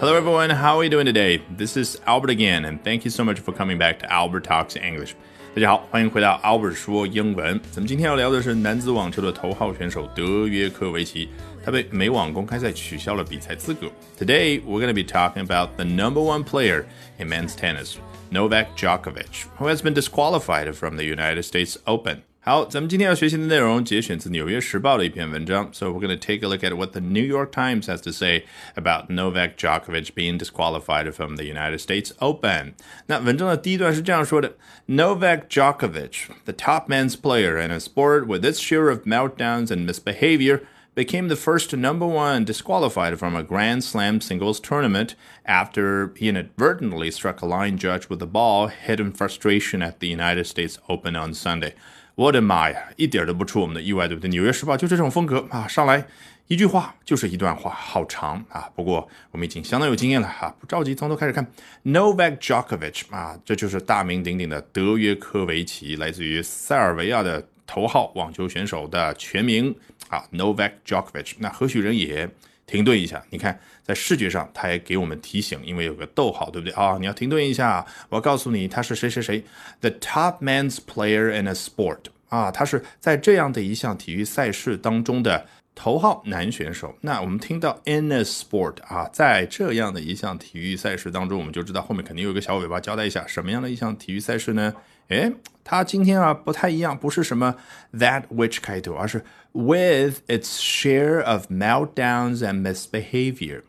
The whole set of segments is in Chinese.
Hello, everyone. How are you doing today? This is Albert again, and thank you so much for coming back to Albert Talks English. 大家好，欢迎回到 Albert 说英文。咱们今天要聊的是男子网球的头号选手德约科维奇，他被美网公开赛取消了比赛资格。Today we're going to be talking about the number one player in men's tennis, Novak Djokovic, who has been disqualified from the United States Open. 好，咱们今天要学习的内容节选自《纽约时报》的一篇文章。So we're going to take a look at what the New York Times has to say about Novak Djokovic being disqualified from the United States Open。那文章的第一段是这样说的：Novak Djokovic, the top men's player in a sport with its share of meltdowns and misbehavior. Became the first number one disqualified from a Grand Slam singles tournament after he inadvertently struck a line judge with a ball hit in frustration at the United States Open on Sunday. 我的妈呀，一点都不出我们的意外，对不对？《纽约时报》就这种风格啊，上来一句话就是一段话，好长啊。不过我们已经相当有经验了哈，不着急，从头开始看。Novak Djokovic 啊，这就是大名鼎鼎的德约科维奇，来自于塞尔维亚的头号网球选手的全名啊，Novak Djokovic。那何许人也？停顿一下，你看，在视觉上，他也给我们提醒，因为有个逗号，对不对啊？你要停顿一下，我告诉你，他是谁谁谁，the top man's player in a sport 啊，他是在这样的一项体育赛事当中的头号男选手。那我们听到 in a sport 啊，在这样的一项体育赛事当中，我们就知道后面肯定有个小尾巴交代一下，什么样的一项体育赛事呢？诶，它今天啊不太一样，不是什么 that which 开头，而是 with its share of meltdowns and misbehavior。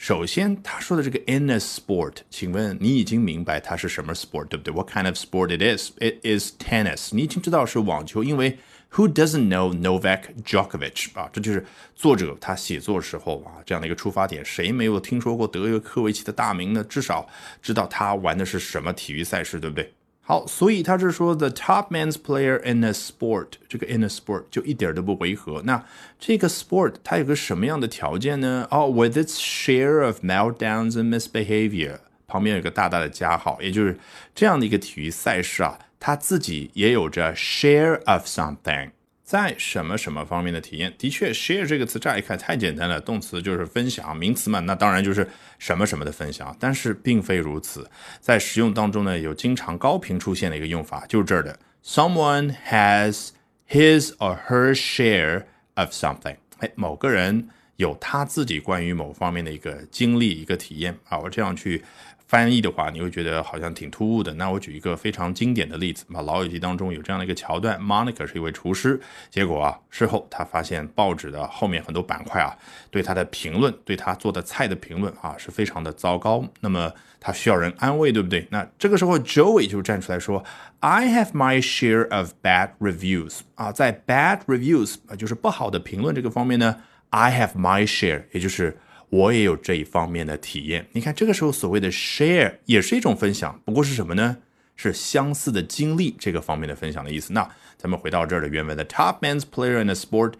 首先，他说的这个 in a sport，请问你已经明白它是什么 sport，对不对？What kind of sport it is? It is tennis。你已经知道是网球，因为 Who doesn't know Novak Djokovic 啊？这就是作者他写作时候啊这样的一个出发点。谁没有听说过德约科维奇的大名呢？至少知道他玩的是什么体育赛事，对不对？好，所以他是说 the top men's player in a sport，这个 in a sport 就一点都不违和。那这个 sport 它有个什么样的条件呢？哦，with its share of meltdowns and misbehavior，旁边有个大大的加号，也就是这样的一个体育赛事啊，它自己也有着 share of something。 在什么什么方面的体验？的确，share 这个词乍一看太简单了，动词就是分享，名词嘛，那当然就是什么什么的分享。但是并非如此，在实用当中呢，有经常高频出现的一个用法，就是这儿的，someone has his or her share of something。哎，某个人有他自己关于某方面的一个经历、一个体验啊，我这样去。翻译的话，你会觉得好像挺突兀的。那我举一个非常经典的例子啊，《老友记》当中有这样的一个桥段：Monica 是一位厨师，结果啊，事后他发现报纸的后面很多板块啊，对他的评论，对他做的菜的评论啊，是非常的糟糕。那么他需要人安慰，对不对？那这个时候，Joey 就站出来说：“I have my share of bad reviews。”啊，在 bad reviews 啊，就是不好的评论这个方面呢，I have my share，也就是。我也有这一方面的体验。你看，这个时候所谓的 share 也是一种分享，不过是什么呢？是相似的经历这个方面的分享的意思。那咱们回到这儿的原文的 top men's player in a sport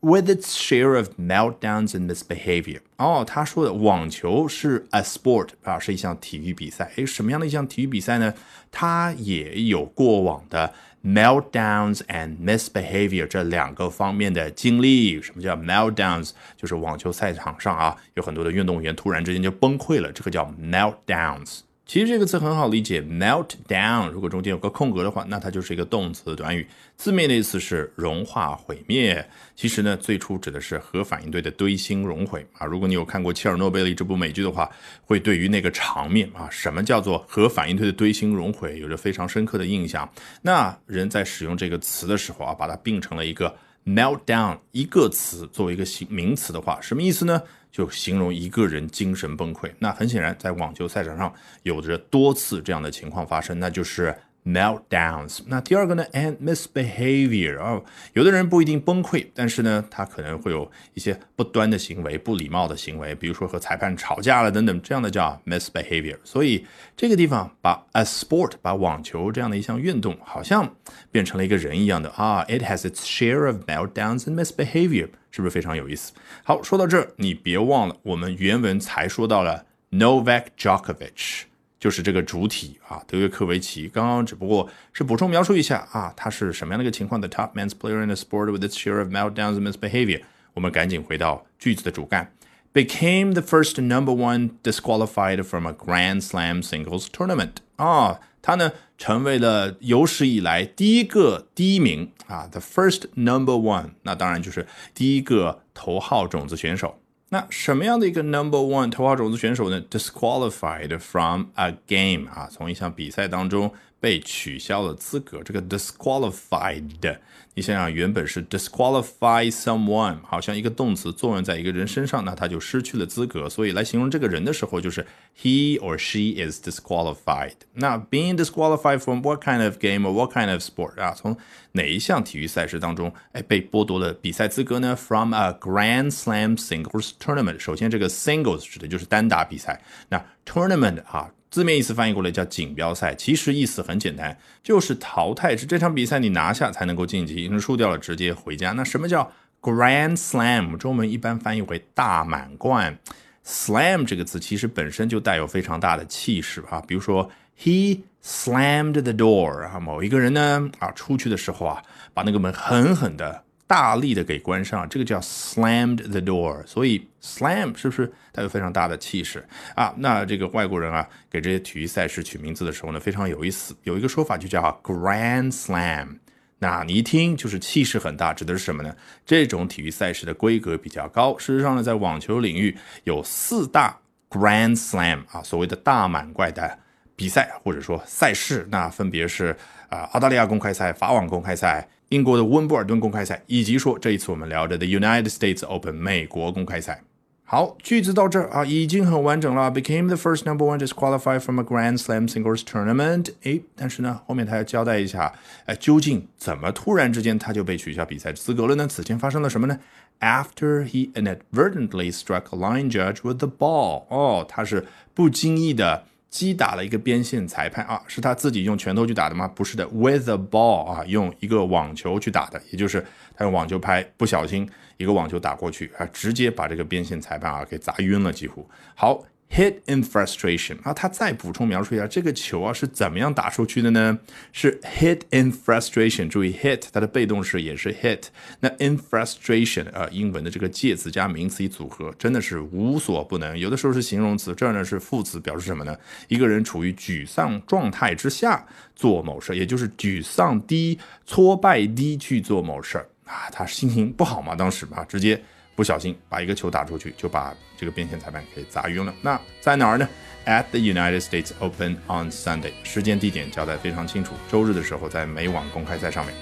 with its share of meltdowns and misbehavior。哦，他说的网球是 a sport 啊，是一项体育比赛。诶，什么样的一项体育比赛呢？它也有过往的。Meltdowns and misbehavior 这两个方面的经历，什么叫 meltdowns？就是网球赛场上啊，有很多的运动员突然之间就崩溃了，这个叫 meltdowns。其实这个词很好理解，melt down。如果中间有个空格的话，那它就是一个动词短语，字面的意思是融化、毁灭。其实呢，最初指的是核反应堆的堆芯熔毁啊。如果你有看过《切尔诺贝利》这部美剧的话，会对于那个场面啊，什么叫做核反应堆的堆芯熔毁，有着非常深刻的印象。那人在使用这个词的时候啊，把它并成了一个 meltdown 一个词作为一个形名词的话，什么意思呢？就形容一个人精神崩溃。那很显然，在网球赛场上有着多次这样的情况发生，那就是。meltdowns。那第二个呢，and misbehavior 哦，有的人不一定崩溃，但是呢，他可能会有一些不端的行为、不礼貌的行为，比如说和裁判吵架了等等，这样的叫 misbehavior。所以这个地方把 a sport 把网球这样的一项运动，好像变成了一个人一样的啊，it has its share of meltdowns and misbehavior，是不是非常有意思？好，说到这儿，你别忘了，我们原文才说到了 Novak Djokovic。就是这个主体啊，德约科维奇。刚刚只不过是补充描述一下啊，他是什么样的一个情况？The top men's player in the sport with its share of meltdowns and misbehavior。我们赶紧回到句子的主干。became the first number one disqualified from a Grand Slam singles tournament 啊，他呢成为了有史以来第一个第一名啊，the first number one，那当然就是第一个头号种子选手。那什么样的一个 number one 头号种子选手呢？disqualified from a game 啊，从一项比赛当中被取消了资格。这个 disqualified，你想想，原本是 disqualify someone，好像一个动词作用在一个人身上，那他就失去了资格。所以来形容这个人的时候，就是 he or she is disqualified。那 being disqualified from what kind of game or what kind of sport 啊？从哪一项体育赛事当中，哎，被剥夺了比赛资格呢？From a Grand Slam singles tournament。首先，这个 singles 指的就是单打比赛。那 tournament 啊，字面意思翻译过来叫锦标赛，其实意思很简单，就是淘汰制。这场比赛你拿下才能够晋级，输掉了直接回家。那什么叫 Grand Slam？中文一般翻译为大满贯。Slam 这个词其实本身就带有非常大的气势啊，比如说 He slammed the door 啊，某一个人呢啊出去的时候啊，把那个门狠狠的、大力的给关上，这个叫 slammed the door。所以 slam 是不是带有非常大的气势啊？那这个外国人啊给这些体育赛事取名字的时候呢，非常有意思，有一个说法就叫 Grand Slam。那你一听就是气势很大，指的是什么呢？这种体育赛事的规格比较高。事实上呢，在网球领域有四大 Grand Slam 啊，所谓的大满贯的比赛或者说赛事，那分别是啊澳大利亚公开赛、法网公开赛、英国的温布尔顿公开赛，以及说这一次我们聊着的 United States Open 美国公开赛。好，句子到这儿啊，已经很完整了。Became the first number one disqualified from a Grand Slam singles tournament。诶，但是呢，后面他要交代一下，哎，究竟怎么突然之间他就被取消比赛资格了呢？此前发生了什么呢？After he inadvertently struck a line judge with the ball。哦，他是不经意的击打了一个边线裁判啊，是他自己用拳头去打的吗？不是的，with a ball 啊，用一个网球去打的，也就是他用网球拍不小心。一个网球打过去啊，直接把这个边线裁判啊给砸晕了，几乎好。Hit in frustration 啊，他再补充描述一下这个球啊是怎么样打出去的呢？是 hit in frustration。注意 hit 它的被动式也是 hit。那 in frustration 啊，英文的这个介词加名词一组合，真的是无所不能。有的时候是形容词，这儿呢是副词，表示什么呢？一个人处于沮丧状态之下做某事，也就是沮丧低、挫败低去做某事儿。啊，他心情不好嘛，当时啊，直接不小心把一个球打出去，就把这个边线裁判给砸晕了。那在哪儿呢？At the United States Open on Sunday，时间地点交代非常清楚，周日的时候在美网公开赛上面。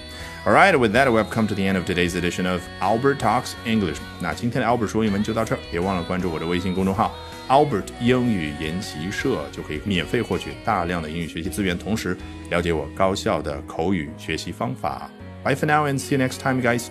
All right, with that, we've come to the end of today's edition of Albert Talks English。那今天的 Albert 说英文就到这儿，别忘了关注我的微信公众号 Albert 英语研习社，就可以免费获取大量的英语学习资源，同时了解我高效的口语学习方法。Bye for now and see you next time, guys.